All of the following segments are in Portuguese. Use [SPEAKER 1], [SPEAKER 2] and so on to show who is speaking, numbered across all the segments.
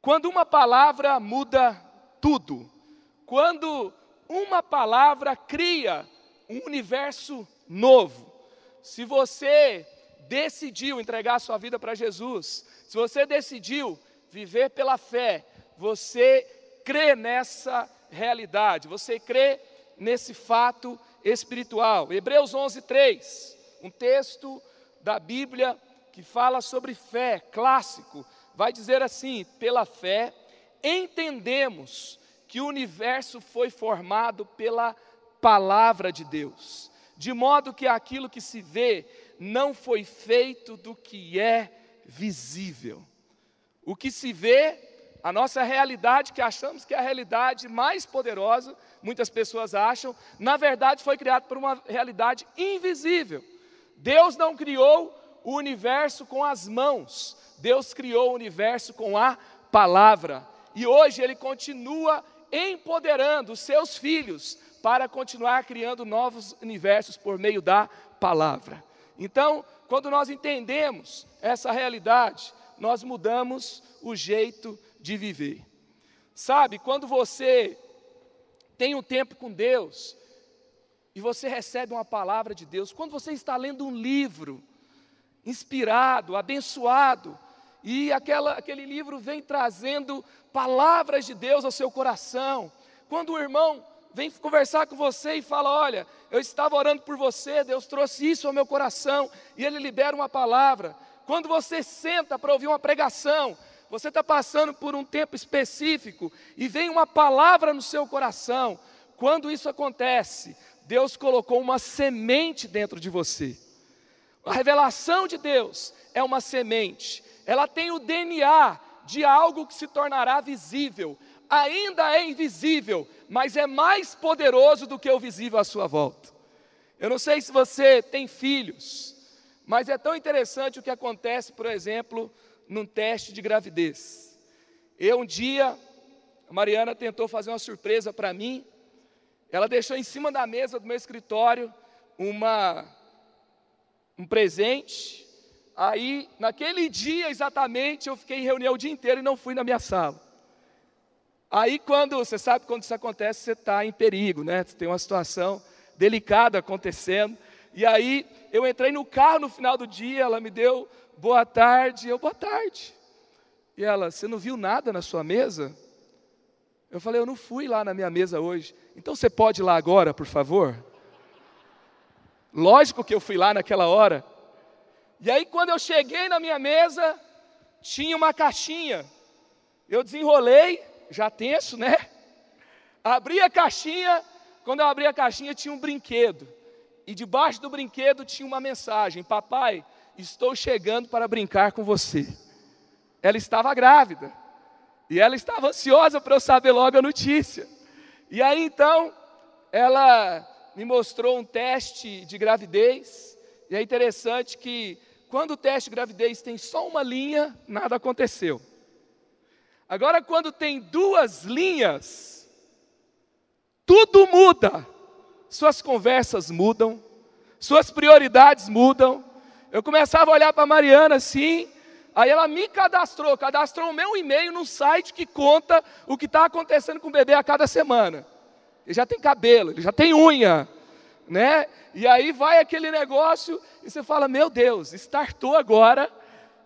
[SPEAKER 1] Quando uma palavra muda tudo, quando uma palavra cria um universo novo. Se você decidiu entregar sua vida para Jesus, se você decidiu viver pela fé, você crê nessa realidade, você crê nesse fato espiritual. Hebreus 11:3, um texto da Bíblia que fala sobre fé, clássico, vai dizer assim: pela fé, entendemos que o universo foi formado pela palavra de Deus, de modo que aquilo que se vê não foi feito do que é visível. O que se vê, a nossa realidade, que achamos que é a realidade mais poderosa, muitas pessoas acham, na verdade foi criado por uma realidade invisível. Deus não criou o universo com as mãos, Deus criou o universo com a palavra. E hoje Ele continua empoderando os seus filhos para continuar criando novos universos por meio da palavra. Então, quando nós entendemos essa realidade, nós mudamos o jeito de viver. Sabe, quando você tem um tempo com Deus e você recebe uma palavra de Deus, quando você está lendo um livro inspirado, abençoado, e aquela, aquele livro vem trazendo palavras de Deus ao seu coração. Quando o irmão vem conversar com você e fala: Olha, eu estava orando por você, Deus trouxe isso ao meu coração, e ele libera uma palavra. Quando você senta para ouvir uma pregação, você está passando por um tempo específico e vem uma palavra no seu coração. Quando isso acontece, Deus colocou uma semente dentro de você. A revelação de Deus é uma semente ela tem o DNA de algo que se tornará visível. Ainda é invisível, mas é mais poderoso do que o visível à sua volta. Eu não sei se você tem filhos, mas é tão interessante o que acontece, por exemplo, num teste de gravidez. Eu um dia, a Mariana tentou fazer uma surpresa para mim. Ela deixou em cima da mesa do meu escritório uma um presente Aí, naquele dia exatamente, eu fiquei em reunião o dia inteiro e não fui na minha sala. Aí, quando você sabe quando isso acontece, você está em perigo, né? Você tem uma situação delicada acontecendo. E aí, eu entrei no carro no final do dia, ela me deu boa tarde, eu boa tarde. E ela, você não viu nada na sua mesa? Eu falei, eu não fui lá na minha mesa hoje. Então você pode ir lá agora, por favor? Lógico que eu fui lá naquela hora. E aí, quando eu cheguei na minha mesa, tinha uma caixinha. Eu desenrolei, já tenso, né? Abri a caixinha. Quando eu abri a caixinha, tinha um brinquedo. E debaixo do brinquedo tinha uma mensagem: Papai, estou chegando para brincar com você. Ela estava grávida. E ela estava ansiosa para eu saber logo a notícia. E aí então, ela me mostrou um teste de gravidez. E é interessante que quando o teste de gravidez tem só uma linha, nada aconteceu. Agora, quando tem duas linhas, tudo muda. Suas conversas mudam, suas prioridades mudam. Eu começava a olhar para a Mariana assim, aí ela me cadastrou, cadastrou o meu e-mail num site que conta o que está acontecendo com o bebê a cada semana. Ele já tem cabelo, ele já tem unha, né? E aí vai aquele negócio e você fala: Meu Deus, startou agora,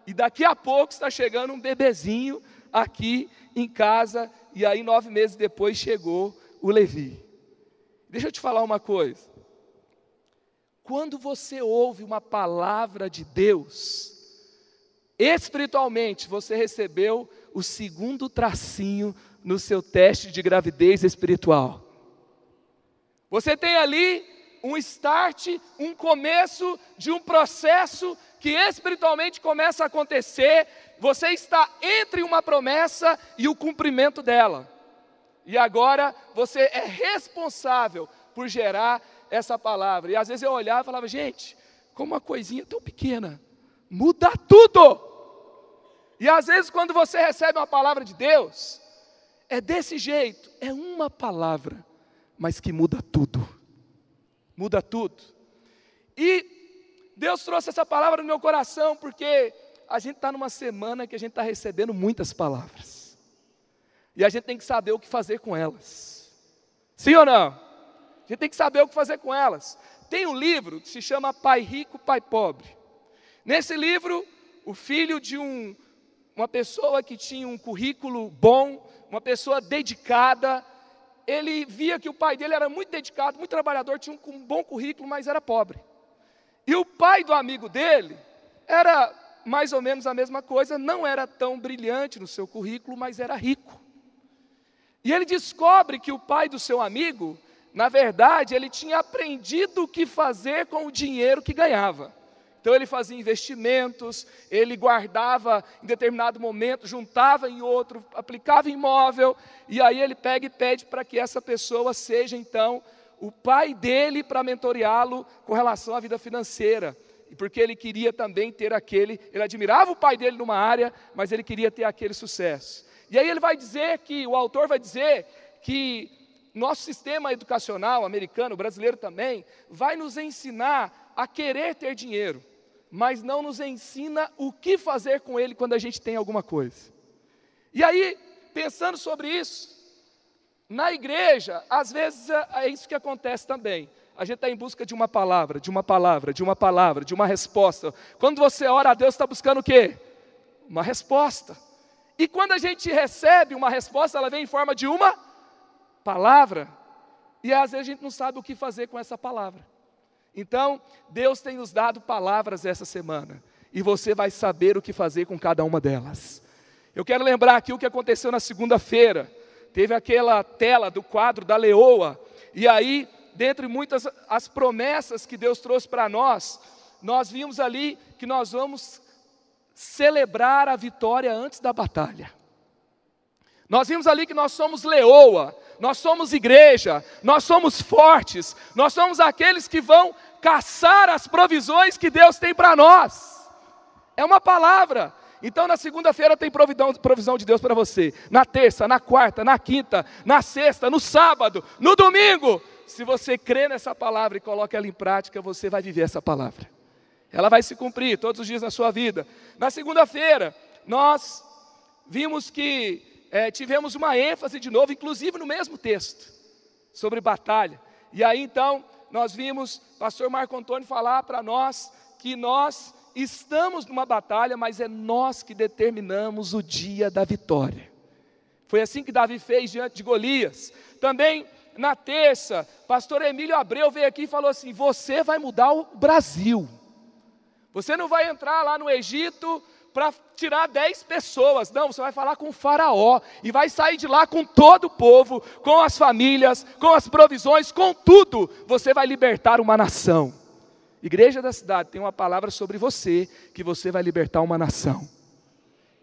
[SPEAKER 1] e daqui a pouco está chegando um bebezinho aqui em casa, e aí nove meses depois chegou o Levi. Deixa eu te falar uma coisa. Quando você ouve uma palavra de Deus, espiritualmente você recebeu o segundo tracinho no seu teste de gravidez espiritual. Você tem ali um start, um começo de um processo que espiritualmente começa a acontecer. Você está entre uma promessa e o cumprimento dela. E agora você é responsável por gerar essa palavra. E às vezes eu olhava e falava, gente, como uma coisinha tão pequena, muda tudo. E às vezes quando você recebe uma palavra de Deus, é desse jeito, é uma palavra, mas que muda tudo. Muda tudo. E Deus trouxe essa palavra no meu coração, porque a gente está numa semana que a gente está recebendo muitas palavras. E a gente tem que saber o que fazer com elas. Sim ou não? A gente tem que saber o que fazer com elas. Tem um livro que se chama Pai Rico, Pai Pobre. Nesse livro, o filho de um, uma pessoa que tinha um currículo bom, uma pessoa dedicada, ele via que o pai dele era muito dedicado, muito trabalhador, tinha um bom currículo, mas era pobre. E o pai do amigo dele era mais ou menos a mesma coisa, não era tão brilhante no seu currículo, mas era rico. E ele descobre que o pai do seu amigo, na verdade, ele tinha aprendido o que fazer com o dinheiro que ganhava. Então ele fazia investimentos, ele guardava em determinado momento, juntava em outro, aplicava imóvel, e aí ele pega e pede para que essa pessoa seja então o pai dele para mentoreá-lo com relação à vida financeira. E porque ele queria também ter aquele, ele admirava o pai dele numa área, mas ele queria ter aquele sucesso. E aí ele vai dizer que, o autor vai dizer que nosso sistema educacional americano, brasileiro também, vai nos ensinar a querer ter dinheiro mas não nos ensina o que fazer com ele quando a gente tem alguma coisa. E aí, pensando sobre isso, na igreja, às vezes é, é isso que acontece também. A gente está em busca de uma palavra, de uma palavra, de uma palavra, de uma resposta. Quando você ora a Deus, está buscando o quê? Uma resposta. E quando a gente recebe uma resposta, ela vem em forma de uma palavra. E às vezes a gente não sabe o que fazer com essa palavra. Então, Deus tem nos dado palavras essa semana, e você vai saber o que fazer com cada uma delas. Eu quero lembrar aqui o que aconteceu na segunda-feira. Teve aquela tela do quadro da leoa, e aí, dentre muitas as promessas que Deus trouxe para nós, nós vimos ali que nós vamos celebrar a vitória antes da batalha. Nós vimos ali que nós somos leoa, nós somos igreja, nós somos fortes, nós somos aqueles que vão caçar as provisões que Deus tem para nós. É uma palavra. Então, na segunda-feira tem provisão, provisão de Deus para você. Na terça, na quarta, na quinta, na sexta, no sábado, no domingo. Se você crê nessa palavra e coloca ela em prática, você vai viver essa palavra. Ela vai se cumprir todos os dias na sua vida. Na segunda-feira, nós vimos que é, tivemos uma ênfase de novo, inclusive no mesmo texto, sobre batalha. E aí então, nós vimos pastor Marco Antônio falar para nós que nós estamos numa batalha, mas é nós que determinamos o dia da vitória. Foi assim que Davi fez diante de Golias. Também na terça, pastor Emílio Abreu veio aqui e falou assim: Você vai mudar o Brasil. Você não vai entrar lá no Egito para tirar dez pessoas. Não, você vai falar com o faraó e vai sair de lá com todo o povo, com as famílias, com as provisões, com tudo. Você vai libertar uma nação. Igreja da cidade tem uma palavra sobre você que você vai libertar uma nação.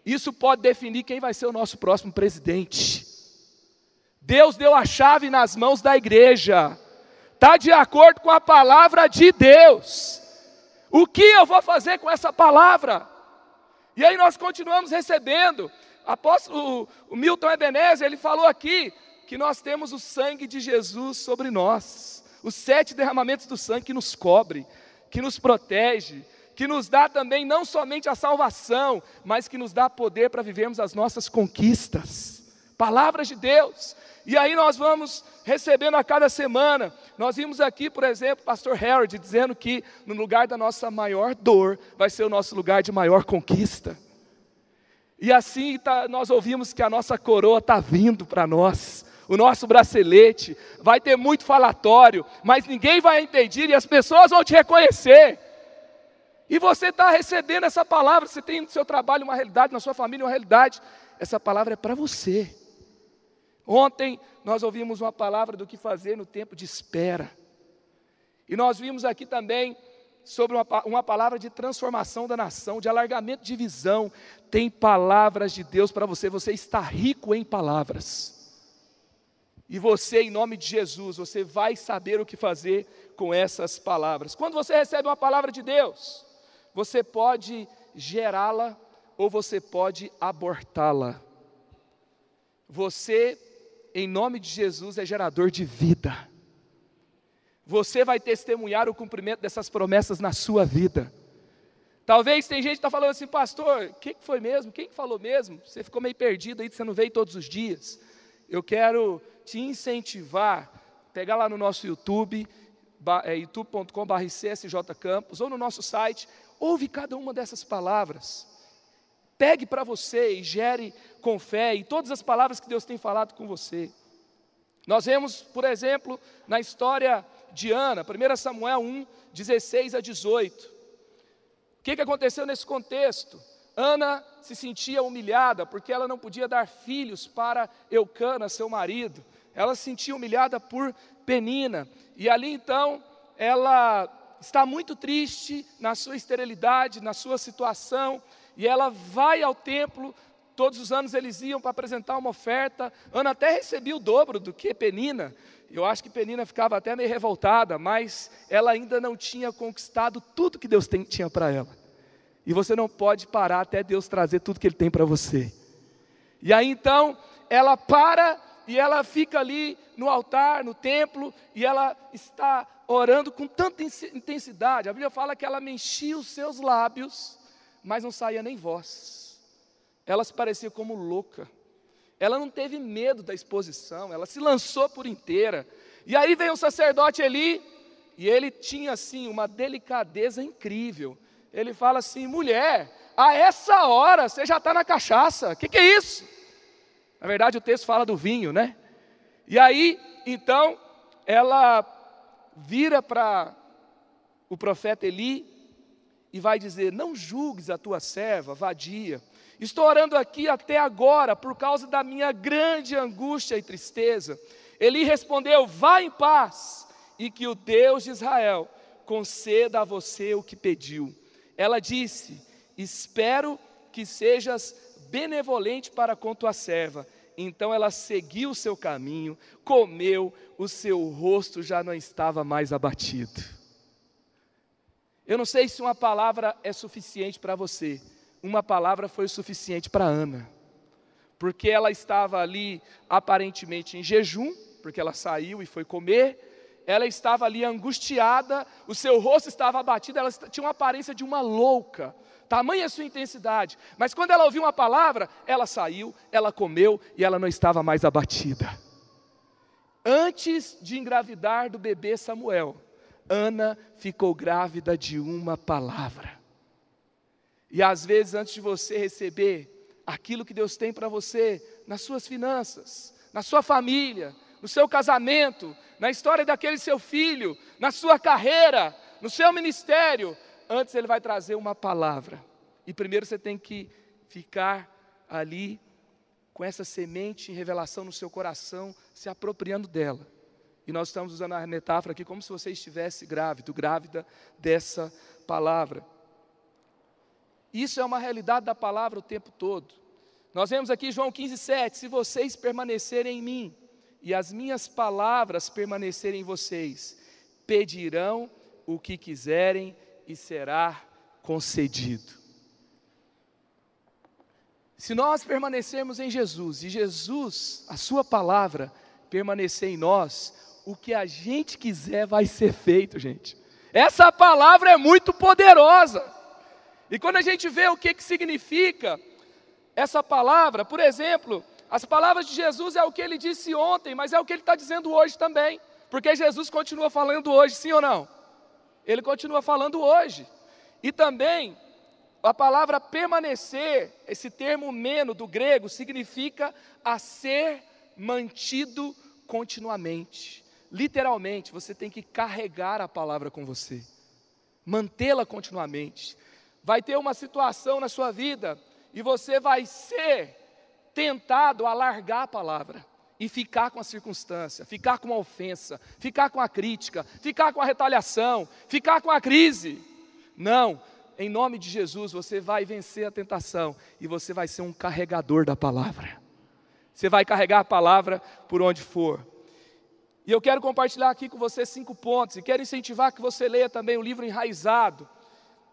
[SPEAKER 1] Isso pode definir quem vai ser o nosso próximo presidente. Deus deu a chave nas mãos da igreja. Está de acordo com a palavra de Deus. O que eu vou fazer com essa palavra? E aí nós continuamos recebendo. Apóstolo, o, o Milton Ebenezer, ele falou aqui que nós temos o sangue de Jesus sobre nós. Os sete derramamentos do sangue que nos cobre, que nos protege, que nos dá também não somente a salvação, mas que nos dá poder para vivermos as nossas conquistas. Palavras de Deus. E aí nós vamos recebendo a cada semana. Nós vimos aqui, por exemplo, pastor Harold dizendo que no lugar da nossa maior dor vai ser o nosso lugar de maior conquista. E assim tá, nós ouvimos que a nossa coroa está vindo para nós. O nosso bracelete vai ter muito falatório, mas ninguém vai impedir e as pessoas vão te reconhecer. E você está recebendo essa palavra, você tem no seu trabalho uma realidade, na sua família uma realidade. Essa palavra é para você. Ontem nós ouvimos uma palavra do que fazer no tempo de espera. E nós vimos aqui também sobre uma, uma palavra de transformação da nação, de alargamento de visão. Tem palavras de Deus para você, você está rico em palavras. E você, em nome de Jesus, você vai saber o que fazer com essas palavras. Quando você recebe uma palavra de Deus, você pode gerá-la ou você pode abortá-la. Você, em nome de Jesus, é gerador de vida. Você vai testemunhar o cumprimento dessas promessas na sua vida. Talvez tem gente que está falando assim, pastor, o que, foi mesmo? Quem falou mesmo? Você ficou meio perdido aí, você não veio todos os dias. Eu quero te incentivar, pegar lá no nosso YouTube, é, youtube.com.br ou no nosso site, ouve cada uma dessas palavras. Pegue para você e gere com fé em todas as palavras que Deus tem falado com você. Nós vemos, por exemplo, na história de Ana, 1 Samuel 1, 16 a 18. O que, que aconteceu nesse contexto? Ana se sentia humilhada porque ela não podia dar filhos para Eucana, seu marido ela se sentia humilhada por Penina. E ali então, ela está muito triste na sua esterilidade, na sua situação, e ela vai ao templo. Todos os anos eles iam para apresentar uma oferta. Ana até recebia o dobro do que Penina. Eu acho que Penina ficava até meio revoltada, mas ela ainda não tinha conquistado tudo que Deus tem, tinha para ela. E você não pode parar até Deus trazer tudo que Ele tem para você. E aí então, ela para e ela fica ali no altar, no templo, e ela está orando com tanta intensidade. A Bíblia fala que ela mexia os seus lábios, mas não saía nem voz. Ela se parecia como louca. Ela não teve medo da exposição, ela se lançou por inteira. E aí vem o sacerdote Eli, e ele tinha assim uma delicadeza incrível. Ele fala assim: mulher, a essa hora você já está na cachaça, o que, que é isso? Na verdade, o texto fala do vinho, né? E aí, então, ela vira para o profeta Eli e vai dizer: Não julgues a tua serva, vadia. Estou orando aqui até agora por causa da minha grande angústia e tristeza. Eli respondeu: Vá em paz, e que o Deus de Israel conceda a você o que pediu. Ela disse: Espero que sejas benevolente para com tua serva. Então ela seguiu o seu caminho, comeu, o seu rosto já não estava mais abatido. Eu não sei se uma palavra é suficiente para você, uma palavra foi suficiente para Ana, porque ela estava ali aparentemente em jejum, porque ela saiu e foi comer, ela estava ali angustiada, o seu rosto estava abatido, ela tinha uma aparência de uma louca, tamanha a sua intensidade. Mas quando ela ouviu uma palavra, ela saiu, ela comeu e ela não estava mais abatida. Antes de engravidar do bebê Samuel, Ana ficou grávida de uma palavra. E às vezes, antes de você receber aquilo que Deus tem para você, nas suas finanças, na sua família, no seu casamento, na história daquele seu filho, na sua carreira, no seu ministério, antes ele vai trazer uma palavra. E primeiro você tem que ficar ali com essa semente em revelação no seu coração, se apropriando dela. E nós estamos usando a metáfora aqui como se você estivesse grávido, grávida dessa palavra. Isso é uma realidade da palavra o tempo todo. Nós vemos aqui João 15,7: Se vocês permanecerem em mim e as minhas palavras permanecerem em vocês, pedirão o que quiserem e será concedido. Se nós permanecermos em Jesus e Jesus, a Sua palavra, permanecer em nós, o que a gente quiser vai ser feito, gente. Essa palavra é muito poderosa. E quando a gente vê o que, que significa essa palavra, por exemplo, as palavras de Jesus é o que ele disse ontem, mas é o que ele está dizendo hoje também, porque Jesus continua falando hoje, sim ou não? ele continua falando hoje. E também, a palavra permanecer, esse termo meno do grego, significa a ser mantido continuamente. Literalmente, você tem que carregar a palavra com você, mantê-la continuamente. Vai ter uma situação na sua vida e você vai ser tentado a largar a palavra e ficar com a circunstância, ficar com a ofensa, ficar com a crítica, ficar com a retaliação, ficar com a crise. Não, em nome de Jesus você vai vencer a tentação e você vai ser um carregador da palavra. Você vai carregar a palavra por onde for. E eu quero compartilhar aqui com você cinco pontos e quero incentivar que você leia também o livro Enraizado.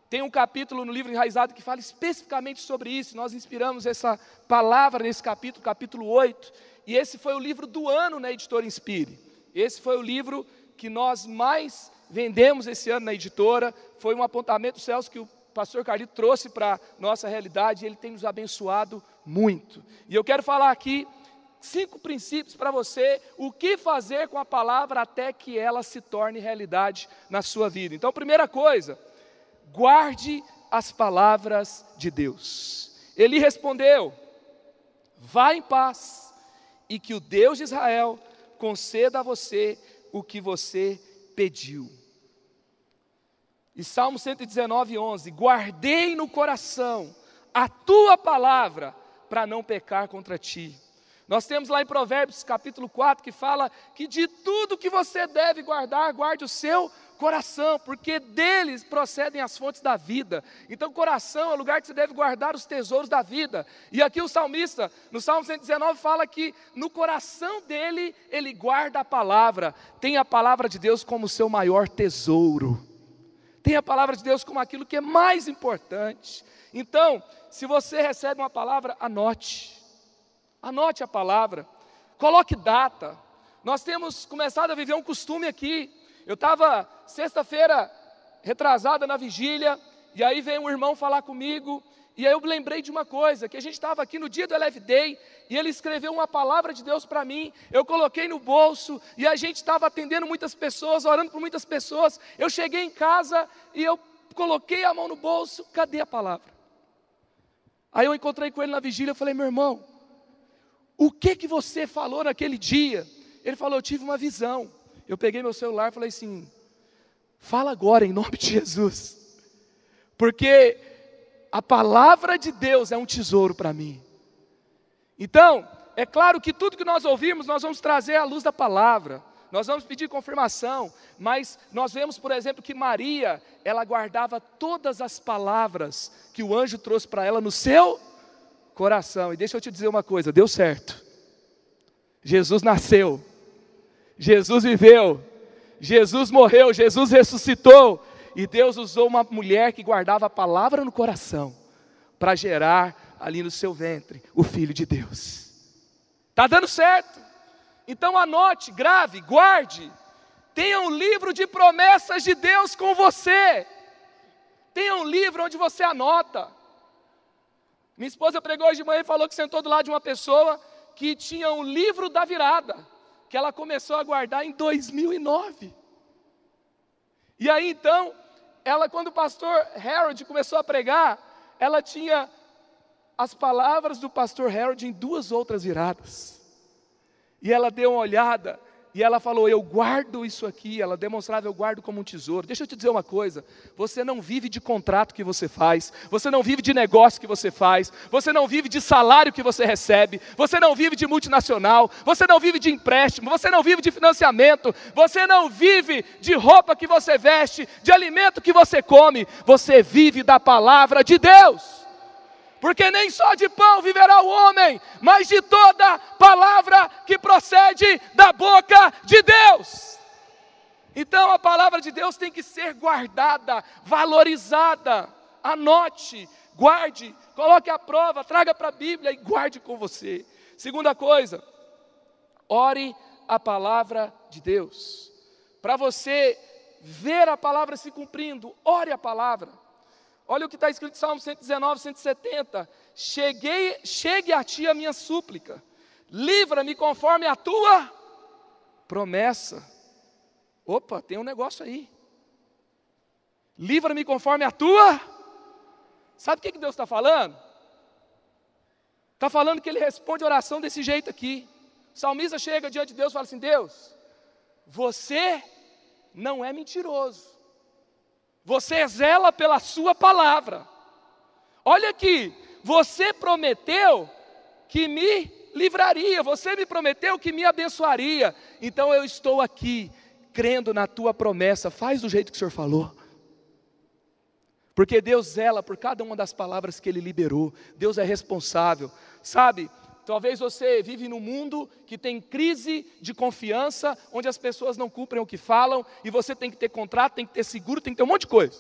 [SPEAKER 1] Tem um capítulo no livro Enraizado que fala especificamente sobre isso. Nós inspiramos essa palavra nesse capítulo, capítulo 8. E esse foi o livro do ano na editora Inspire. Esse foi o livro que nós mais vendemos esse ano na editora. Foi um apontamento céus que o pastor Carlito trouxe para a nossa realidade e ele tem nos abençoado muito. E eu quero falar aqui cinco princípios para você, o que fazer com a palavra até que ela se torne realidade na sua vida. Então, primeira coisa, guarde as palavras de Deus. Ele respondeu: Vá em paz, e que o Deus de Israel conceda a você o que você pediu. E Salmo 119, 11: Guardei no coração a tua palavra para não pecar contra ti. Nós temos lá em Provérbios capítulo 4 que fala que de tudo que você deve guardar, guarde o seu coração, porque deles procedem as fontes da vida. Então, coração é o lugar que você deve guardar os tesouros da vida. E aqui o salmista, no Salmo 119, fala que no coração dele, ele guarda a palavra, tem a palavra de Deus como seu maior tesouro. Tem a palavra de Deus como aquilo que é mais importante. Então, se você recebe uma palavra, anote. Anote a palavra. Coloque data. Nós temos começado a viver um costume aqui eu estava sexta-feira retrasada na vigília, e aí veio um irmão falar comigo, e aí eu lembrei de uma coisa, que a gente estava aqui no dia do Eleve Day, e ele escreveu uma palavra de Deus para mim, eu coloquei no bolso, e a gente estava atendendo muitas pessoas, orando por muitas pessoas. Eu cheguei em casa e eu coloquei a mão no bolso, cadê a palavra? Aí eu encontrei com ele na vigília, eu falei, meu irmão, o que que você falou naquele dia? Ele falou, eu tive uma visão eu peguei meu celular e falei assim: fala agora em nome de Jesus, porque a palavra de Deus é um tesouro para mim. Então, é claro que tudo que nós ouvirmos, nós vamos trazer à luz da palavra, nós vamos pedir confirmação, mas nós vemos, por exemplo, que Maria, ela guardava todas as palavras que o anjo trouxe para ela no seu coração. E deixa eu te dizer uma coisa: deu certo. Jesus nasceu Jesus viveu, Jesus morreu, Jesus ressuscitou, e Deus usou uma mulher que guardava a palavra no coração para gerar ali no seu ventre o Filho de Deus. Está dando certo. Então anote, grave, guarde. Tenha um livro de promessas de Deus com você. Tenha um livro onde você anota. Minha esposa pregou hoje de manhã e falou que sentou do lado de uma pessoa que tinha um livro da virada que ela começou a guardar em 2009. E aí então, ela quando o pastor Harold começou a pregar, ela tinha as palavras do pastor Harold em duas outras viradas. E ela deu uma olhada e ela falou: Eu guardo isso aqui. Ela demonstrava: Eu guardo como um tesouro. Deixa eu te dizer uma coisa: você não vive de contrato que você faz, você não vive de negócio que você faz, você não vive de salário que você recebe, você não vive de multinacional, você não vive de empréstimo, você não vive de financiamento, você não vive de roupa que você veste, de alimento que você come, você vive da palavra de Deus porque nem só de pão viverá o homem, mas de toda palavra que procede da boca de Deus. Então a palavra de Deus tem que ser guardada, valorizada. Anote, guarde, coloque à prova, traga para a Bíblia e guarde com você. Segunda coisa, ore a palavra de Deus. Para você ver a palavra se cumprindo, ore a palavra. Olha o que está escrito em Salmo 119, 170. Cheguei, chegue a ti a minha súplica, livra-me conforme a tua promessa. Opa, tem um negócio aí. Livra-me conforme a tua. Sabe o que, Deus está falando? Está falando que Ele responde oração desse jeito aqui. O salmista chega diante de Deus e fala assim: Deus, você não é mentiroso. Você zela pela sua palavra. Olha aqui, você prometeu que me livraria, você me prometeu que me abençoaria. Então eu estou aqui, crendo na tua promessa. Faz do jeito que o Senhor falou. Porque Deus zela por cada uma das palavras que Ele liberou. Deus é responsável. Sabe, talvez você vive num mundo que tem crise de confiança, onde as pessoas não cumprem o que falam, e você tem que ter contrato, tem que ter seguro, tem que ter um monte de coisa.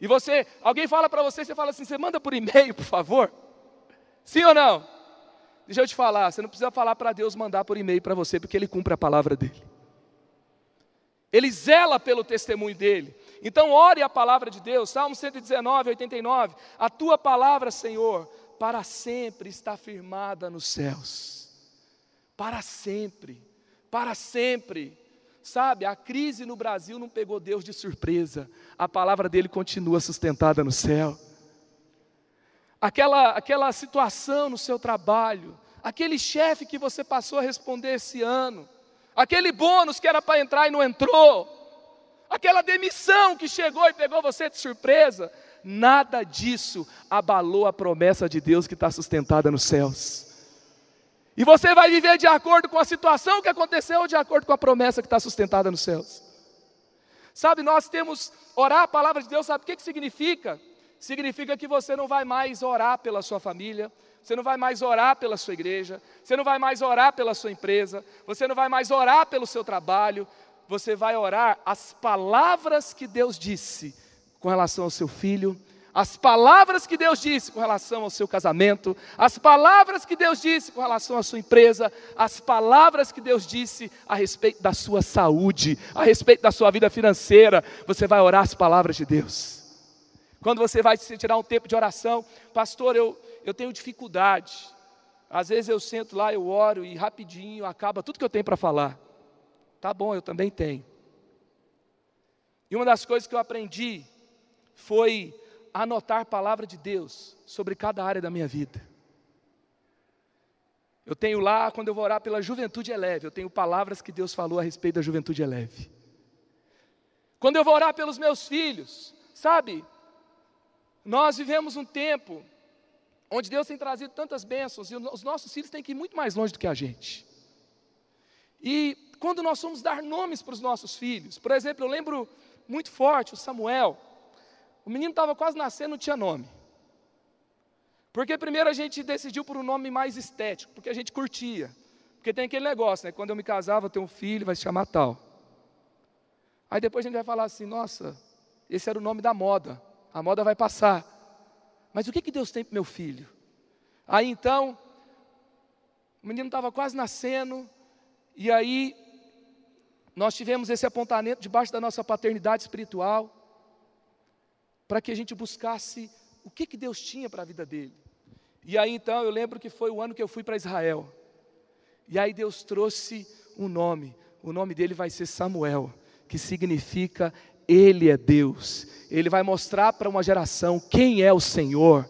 [SPEAKER 1] E você, alguém fala para você, você fala assim, você manda por e-mail, por favor? Sim ou não? Deixa eu te falar, você não precisa falar para Deus mandar por e-mail para você, porque Ele cumpre a palavra dEle. Ele zela pelo testemunho dele. Então, ore a palavra de Deus, Salmo 119, 89. A tua palavra, Senhor, para sempre está firmada nos céus. Para sempre, para sempre. Sabe, a crise no Brasil não pegou Deus de surpresa. A palavra dele continua sustentada no céu. Aquela, aquela situação no seu trabalho, aquele chefe que você passou a responder esse ano, aquele bônus que era para entrar e não entrou, aquela demissão que chegou e pegou você de surpresa, nada disso abalou a promessa de Deus que está sustentada nos céus. E você vai viver de acordo com a situação que aconteceu ou de acordo com a promessa que está sustentada nos céus. Sabe, nós temos orar a palavra de Deus, sabe o que, que significa? Significa que você não vai mais orar pela sua família, você não vai mais orar pela sua igreja, você não vai mais orar pela sua empresa, você não vai mais orar pelo seu trabalho, você vai orar as palavras que Deus disse com relação ao seu filho, as palavras que Deus disse com relação ao seu casamento, as palavras que Deus disse com relação à sua empresa, as palavras que Deus disse a respeito da sua saúde, a respeito da sua vida financeira, você vai orar as palavras de Deus. Quando você vai tirar um tempo de oração, pastor, eu, eu tenho dificuldade. Às vezes eu sento lá, eu oro e rapidinho acaba tudo que eu tenho para falar. Tá bom, eu também tenho. E uma das coisas que eu aprendi foi anotar a palavra de Deus sobre cada área da minha vida. Eu tenho lá, quando eu vou orar pela juventude eleve, eu tenho palavras que Deus falou a respeito da juventude eleve. Quando eu vou orar pelos meus filhos, sabe, nós vivemos um tempo onde Deus tem trazido tantas bênçãos e os nossos filhos têm que ir muito mais longe do que a gente. E quando nós vamos dar nomes para os nossos filhos, por exemplo, eu lembro muito forte o Samuel. O menino estava quase nascendo, não tinha nome. Porque primeiro a gente decidiu por um nome mais estético, porque a gente curtia. Porque tem aquele negócio, né? Quando eu me casava, eu tenho um filho, vai se chamar tal. Aí depois a gente vai falar assim, nossa, esse era o nome da moda a moda vai passar. Mas o que, que Deus tem para meu filho? Aí então, o menino estava quase nascendo, e aí nós tivemos esse apontamento debaixo da nossa paternidade espiritual, para que a gente buscasse o que, que Deus tinha para a vida dele. E aí então eu lembro que foi o ano que eu fui para Israel. E aí Deus trouxe um nome, o nome dele vai ser Samuel, que significa Ele é Deus ele vai mostrar para uma geração quem é o Senhor.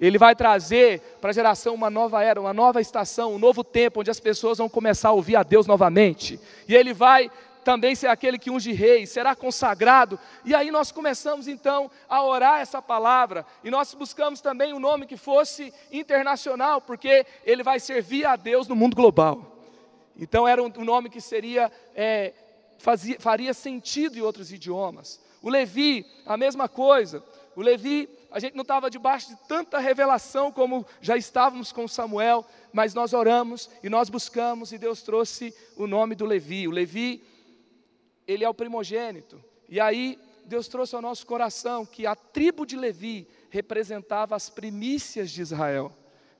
[SPEAKER 1] Ele vai trazer para a geração uma nova era, uma nova estação, um novo tempo, onde as pessoas vão começar a ouvir a Deus novamente. E ele vai também ser aquele que unge reis, será consagrado. E aí nós começamos então a orar essa palavra, e nós buscamos também um nome que fosse internacional, porque ele vai servir a Deus no mundo global. Então era um nome que seria, é, fazia, faria sentido em outros idiomas. O Levi, a mesma coisa. O Levi, a gente não estava debaixo de tanta revelação como já estávamos com Samuel, mas nós oramos e nós buscamos e Deus trouxe o nome do Levi. O Levi, ele é o primogênito. E aí Deus trouxe ao nosso coração que a tribo de Levi representava as primícias de Israel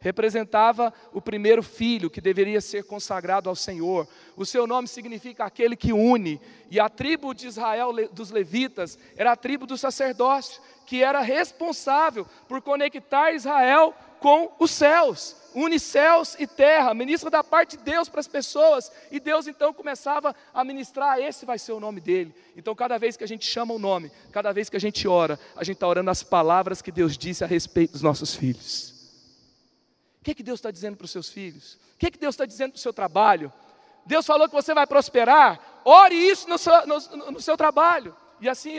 [SPEAKER 1] representava o primeiro filho que deveria ser consagrado ao Senhor. O seu nome significa aquele que une. E a tribo de Israel dos levitas era a tribo do sacerdócio, que era responsável por conectar Israel com os céus, une céus e terra, ministra da parte de Deus para as pessoas, e Deus então começava a ministrar, esse vai ser o nome dele. Então, cada vez que a gente chama o nome, cada vez que a gente ora, a gente está orando as palavras que Deus disse a respeito dos nossos filhos. O que, que Deus está dizendo para os seus filhos? O que, que Deus está dizendo para o seu trabalho? Deus falou que você vai prosperar, ore isso no seu, no, no seu trabalho, e assim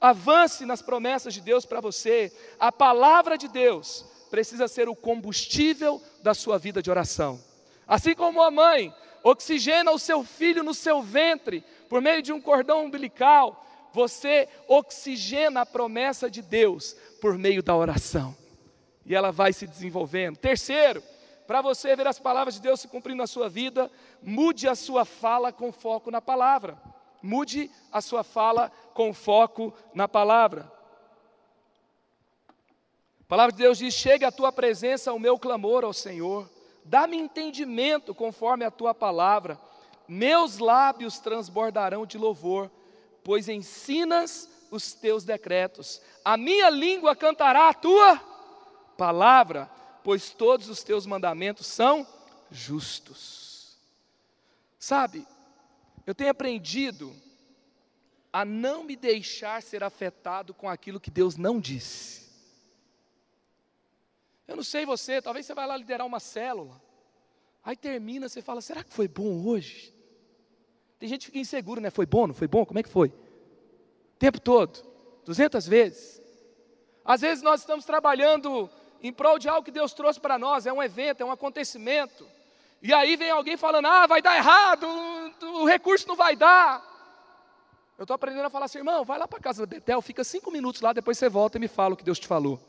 [SPEAKER 1] avance nas promessas de Deus para você. A palavra de Deus precisa ser o combustível da sua vida de oração. Assim como a mãe oxigena o seu filho no seu ventre por meio de um cordão umbilical, você oxigena a promessa de Deus por meio da oração. E ela vai se desenvolvendo. Terceiro, para você ver as palavras de Deus se cumprindo na sua vida, mude a sua fala com foco na palavra. Mude a sua fala com foco na palavra. Palavra de Deus diz: Chegue à tua presença o meu clamor ao Senhor, dá-me entendimento conforme a tua palavra, meus lábios transbordarão de louvor, pois ensinas os teus decretos, a minha língua cantará a tua palavra, pois todos os teus mandamentos são justos. Sabe, eu tenho aprendido a não me deixar ser afetado com aquilo que Deus não disse. Eu não sei você, talvez você vai lá liderar uma célula. Aí termina, você fala: será que foi bom hoje? Tem gente que fica inseguro, né? Foi bom, não foi bom? Como é que foi? O tempo todo, duzentas vezes. Às vezes nós estamos trabalhando em prol de algo que Deus trouxe para nós, é um evento, é um acontecimento. E aí vem alguém falando: ah, vai dar errado, o recurso não vai dar. Eu estou aprendendo a falar assim, irmão, vai lá para casa da Betel, fica cinco minutos lá, depois você volta e me fala o que Deus te falou.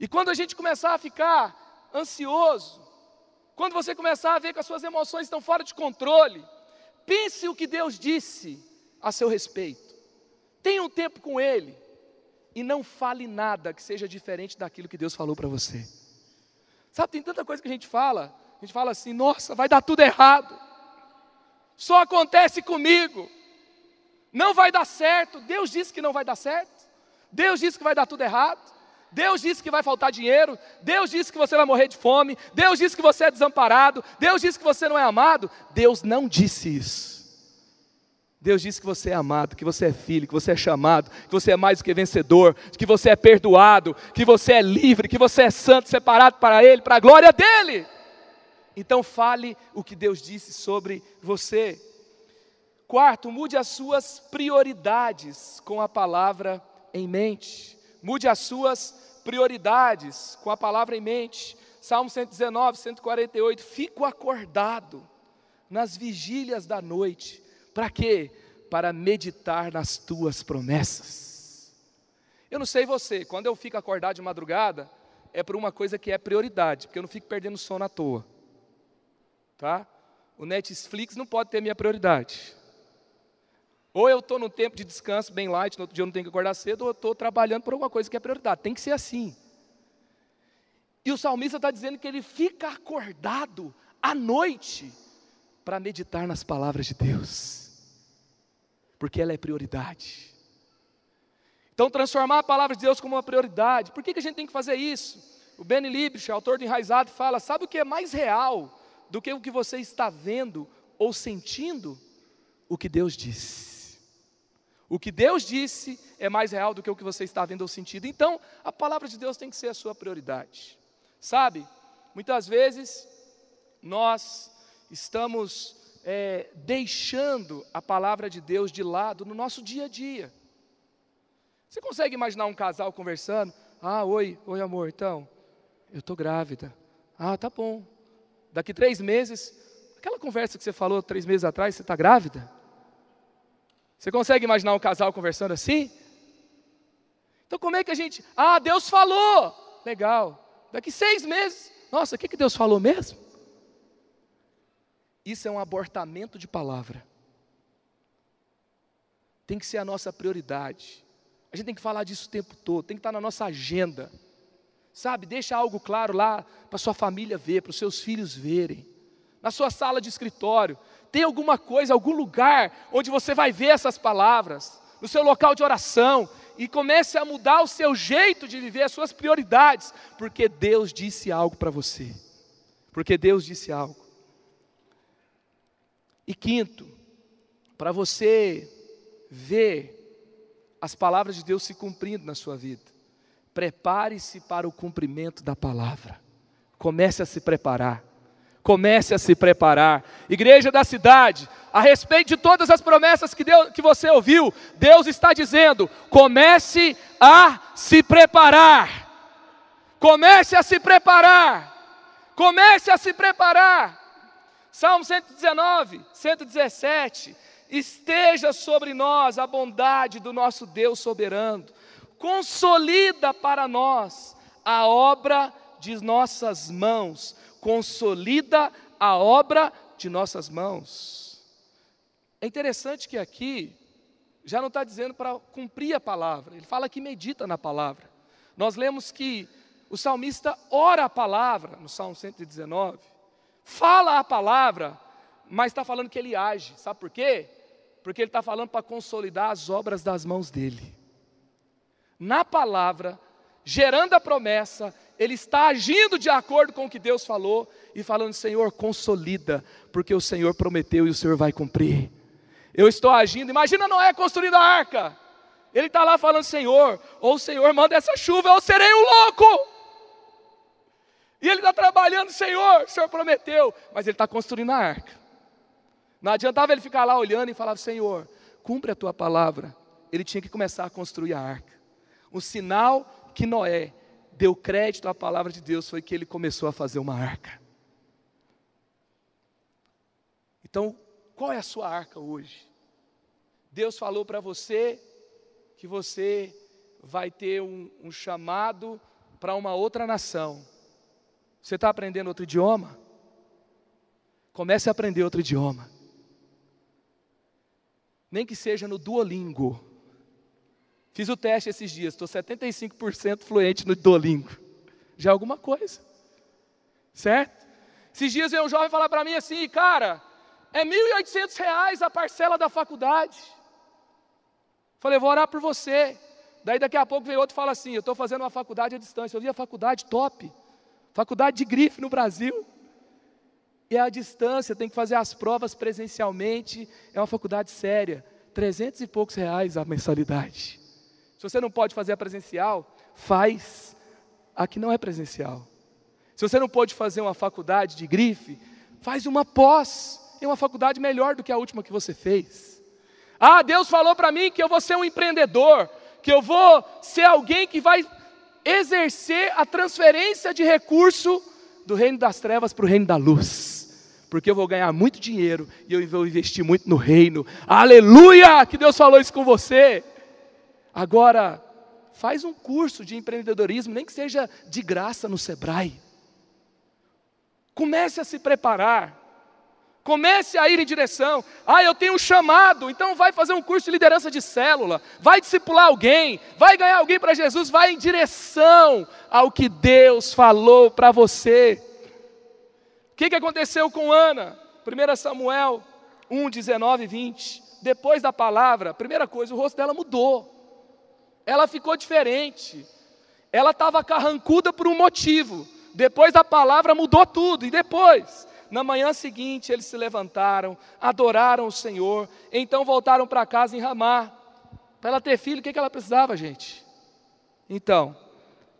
[SPEAKER 1] E quando a gente começar a ficar ansioso, quando você começar a ver que as suas emoções estão fora de controle, pense o que Deus disse a seu respeito. Tenha um tempo com Ele e não fale nada que seja diferente daquilo que Deus falou para você. Sabe, tem tanta coisa que a gente fala, a gente fala assim, nossa, vai dar tudo errado. Só acontece comigo. Não vai dar certo. Deus disse que não vai dar certo. Deus disse que vai dar tudo errado. Deus disse que vai faltar dinheiro, Deus disse que você vai morrer de fome, Deus disse que você é desamparado, Deus disse que você não é amado. Deus não disse isso. Deus disse que você é amado, que você é filho, que você é chamado, que você é mais do que vencedor, que você é perdoado, que você é livre, que você é santo, separado para Ele, para a glória dEle. Então fale o que Deus disse sobre você. Quarto, mude as suas prioridades com a palavra em mente. Mude as suas prioridades com a palavra em mente. Salmo 119, 148. Fico acordado nas vigílias da noite. Para quê? Para meditar nas tuas promessas. Eu não sei você, quando eu fico acordado de madrugada, é por uma coisa que é prioridade, porque eu não fico perdendo sono à toa. Tá? O Netflix não pode ter minha prioridade. Ou eu estou num tempo de descanso bem light, no outro dia eu não tenho que acordar cedo, ou eu estou trabalhando por alguma coisa que é prioridade. Tem que ser assim. E o salmista está dizendo que ele fica acordado à noite para meditar nas palavras de Deus, porque ela é prioridade. Então, transformar a palavra de Deus como uma prioridade. Por que, que a gente tem que fazer isso? O Benny Liebsch, autor do Enraizado, fala: sabe o que é mais real do que o que você está vendo ou sentindo? O que Deus disse. O que Deus disse é mais real do que o que você está vendo ou sentindo. Então, a palavra de Deus tem que ser a sua prioridade. Sabe, muitas vezes nós estamos é, deixando a palavra de Deus de lado no nosso dia a dia. Você consegue imaginar um casal conversando? Ah, oi, oi amor, então, eu estou grávida. Ah, tá bom. Daqui três meses, aquela conversa que você falou três meses atrás, você está grávida? Você consegue imaginar um casal conversando assim? Então como é que a gente. Ah, Deus falou! Legal. Daqui seis meses. Nossa, o que, que Deus falou mesmo? Isso é um abortamento de palavra. Tem que ser a nossa prioridade. A gente tem que falar disso o tempo todo, tem que estar na nossa agenda. Sabe, deixa algo claro lá para sua família ver, para os seus filhos verem. Na sua sala de escritório, tem alguma coisa, algum lugar onde você vai ver essas palavras, no seu local de oração, e comece a mudar o seu jeito de viver, as suas prioridades, porque Deus disse algo para você. Porque Deus disse algo. E quinto, para você ver as palavras de Deus se cumprindo na sua vida, prepare-se para o cumprimento da palavra. Comece a se preparar. Comece a se preparar. Igreja da cidade, a respeito de todas as promessas que, Deus, que você ouviu, Deus está dizendo: comece a se preparar. Comece a se preparar. Comece a se preparar. Salmo 119, 117. Esteja sobre nós a bondade do nosso Deus soberano. Consolida para nós a obra de nossas mãos. Consolida a obra de nossas mãos. É interessante que aqui já não está dizendo para cumprir a palavra, ele fala que medita na palavra. Nós lemos que o salmista ora a palavra, no Salmo 119, fala a palavra, mas está falando que ele age, sabe por quê? Porque ele está falando para consolidar as obras das mãos dele. Na palavra, gerando a promessa, ele está agindo de acordo com o que Deus falou e falando: Senhor, consolida, porque o Senhor prometeu e o Senhor vai cumprir. Eu estou agindo. Imagina Noé construindo a arca. Ele está lá falando: Senhor, ou o Senhor manda essa chuva, ou serei um louco. E ele está trabalhando, Senhor, o Senhor prometeu, mas ele está construindo a arca. Não adiantava ele ficar lá olhando e falar: Senhor, cumpre a tua palavra. Ele tinha que começar a construir a arca. O sinal que Noé deu crédito à palavra de Deus foi que ele começou a fazer uma arca. Então, qual é a sua arca hoje? Deus falou para você que você vai ter um, um chamado para uma outra nação. Você está aprendendo outro idioma? Comece a aprender outro idioma. Nem que seja no Duolingo. Fiz o teste esses dias, estou 75% fluente no Duolingo. Já é alguma coisa. Certo? Esses dias veio um jovem falar para mim assim, cara, é R$ 1.800 a parcela da faculdade. Falei, vou orar por você. Daí daqui a pouco veio outro e fala assim: Eu estou fazendo uma faculdade à distância. Eu vi a faculdade top, faculdade de grife no Brasil. E é à distância, tem que fazer as provas presencialmente. É uma faculdade séria. Trezentos e poucos reais a mensalidade. Se você não pode fazer a presencial, faz a que não é presencial. Se você não pode fazer uma faculdade de grife, faz uma pós em uma faculdade melhor do que a última que você fez. Ah, Deus falou para mim que eu vou ser um empreendedor, que eu vou ser alguém que vai exercer a transferência de recurso do reino das trevas para o reino da luz. Porque eu vou ganhar muito dinheiro e eu vou investir muito no reino. Aleluia! Que Deus falou isso com você. Agora, faz um curso de empreendedorismo, nem que seja de graça no Sebrae. Comece a se preparar. Comece a ir em direção. Ah, eu tenho um chamado, então vai fazer um curso de liderança de célula, vai discipular alguém, vai ganhar alguém para Jesus, vai em direção ao que Deus falou para você. O que, que aconteceu com Ana? 1 Samuel 1, 19 e 20. Depois da palavra, primeira coisa, o rosto dela mudou. Ela ficou diferente. Ela estava carrancuda por um motivo. Depois da palavra mudou tudo. E depois, na manhã seguinte, eles se levantaram, adoraram o Senhor, então voltaram para casa em Ramá. Para ela ter filho, o que ela precisava, gente? Então,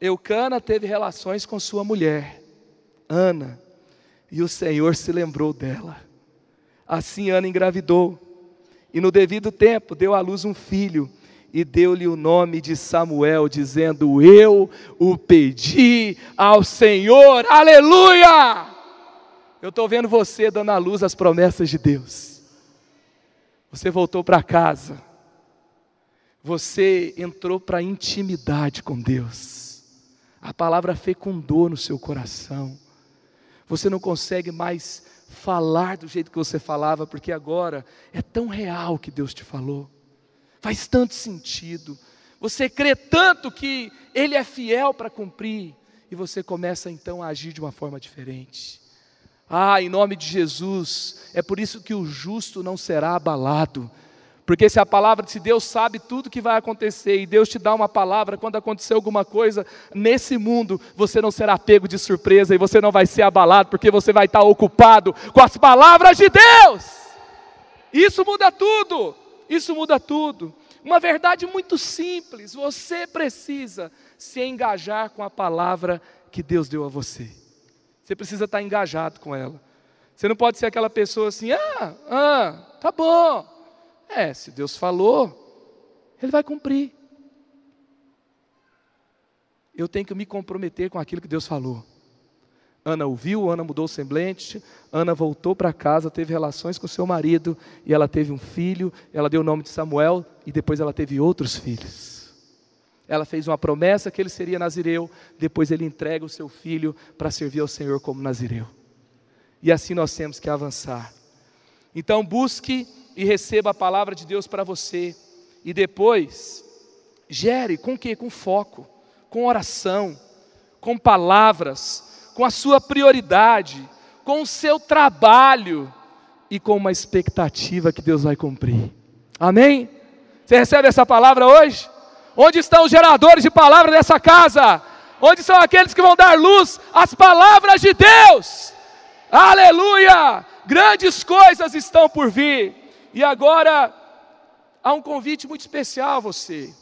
[SPEAKER 1] Eucana teve relações com sua mulher, Ana, e o Senhor se lembrou dela. Assim Ana engravidou, e no devido tempo deu à luz um filho, e deu-lhe o nome de Samuel, dizendo: Eu o pedi ao Senhor, aleluia! Eu estou vendo você dando à luz as promessas de Deus. Você voltou para casa. Você entrou para a intimidade com Deus. A palavra fecundou no seu coração. Você não consegue mais falar do jeito que você falava, porque agora é tão real que Deus te falou. Faz tanto sentido. Você crê tanto que Ele é fiel para cumprir. E você começa então a agir de uma forma diferente. Ah, em nome de Jesus, é por isso que o justo não será abalado. Porque se a palavra de Deus sabe tudo que vai acontecer e Deus te dá uma palavra quando acontecer alguma coisa nesse mundo, você não será pego de surpresa e você não vai ser abalado, porque você vai estar ocupado com as palavras de Deus. Isso muda tudo. Isso muda tudo. Uma verdade muito simples, você precisa se engajar com a palavra que Deus deu a você. Você precisa estar engajado com ela. Você não pode ser aquela pessoa assim, ah, ah, tá bom. É, se Deus falou, Ele vai cumprir. eu tenho que me comprometer com aquilo que Deus falou. Ana ouviu, Ana mudou o semblante, Ana voltou para casa, teve relações com seu marido, e ela teve um filho, ela deu o nome de Samuel, e depois ela teve outros filhos. Ela fez uma promessa que ele seria nazireu, depois ele entrega o seu filho para servir ao Senhor como nazireu. E assim nós temos que avançar. Então busque e receba a palavra de Deus para você, e depois gere com o quê? Com foco, com oração, com palavras, com a sua prioridade, com o seu trabalho e com uma expectativa que Deus vai cumprir. Amém? Você recebe essa palavra hoje? Onde estão os geradores de palavra dessa casa? Onde são aqueles que vão dar luz às palavras de Deus? Aleluia! Grandes coisas estão por vir. E agora há um convite muito especial a você.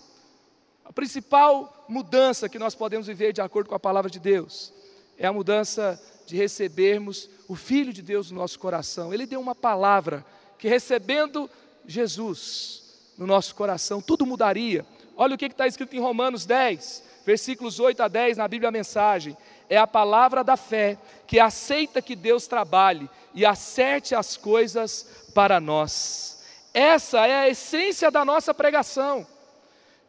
[SPEAKER 1] A principal mudança que nós podemos viver de acordo com a palavra de Deus é a mudança de recebermos o Filho de Deus no nosso coração. Ele deu uma palavra que recebendo Jesus no nosso coração, tudo mudaria. Olha o que está escrito em Romanos 10, versículos 8 a 10 na Bíblia a Mensagem. É a palavra da fé que aceita que Deus trabalhe e acerte as coisas para nós. Essa é a essência da nossa pregação.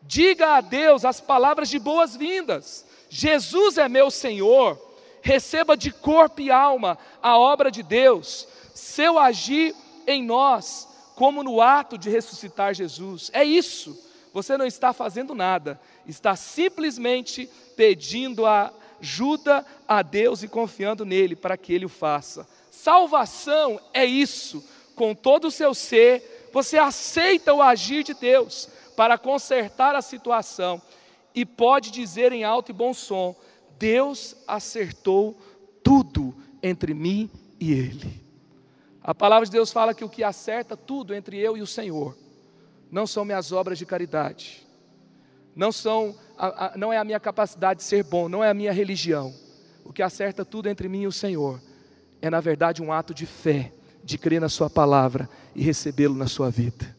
[SPEAKER 1] Diga a Deus as palavras de boas-vindas. Jesus é meu Senhor receba de corpo e alma a obra de Deus, seu agir em nós, como no ato de ressuscitar Jesus. É isso. Você não está fazendo nada, está simplesmente pedindo ajuda a Deus e confiando nele para que ele o faça. Salvação é isso, com todo o seu ser, você aceita o agir de Deus para consertar a situação e pode dizer em alto e bom som: Deus acertou tudo entre mim e ele. A palavra de Deus fala que o que acerta tudo entre eu e o Senhor não são minhas obras de caridade, não são, a, a, não é a minha capacidade de ser bom, não é a minha religião. O que acerta tudo entre mim e o Senhor é na verdade um ato de fé, de crer na Sua palavra e recebê-lo na sua vida.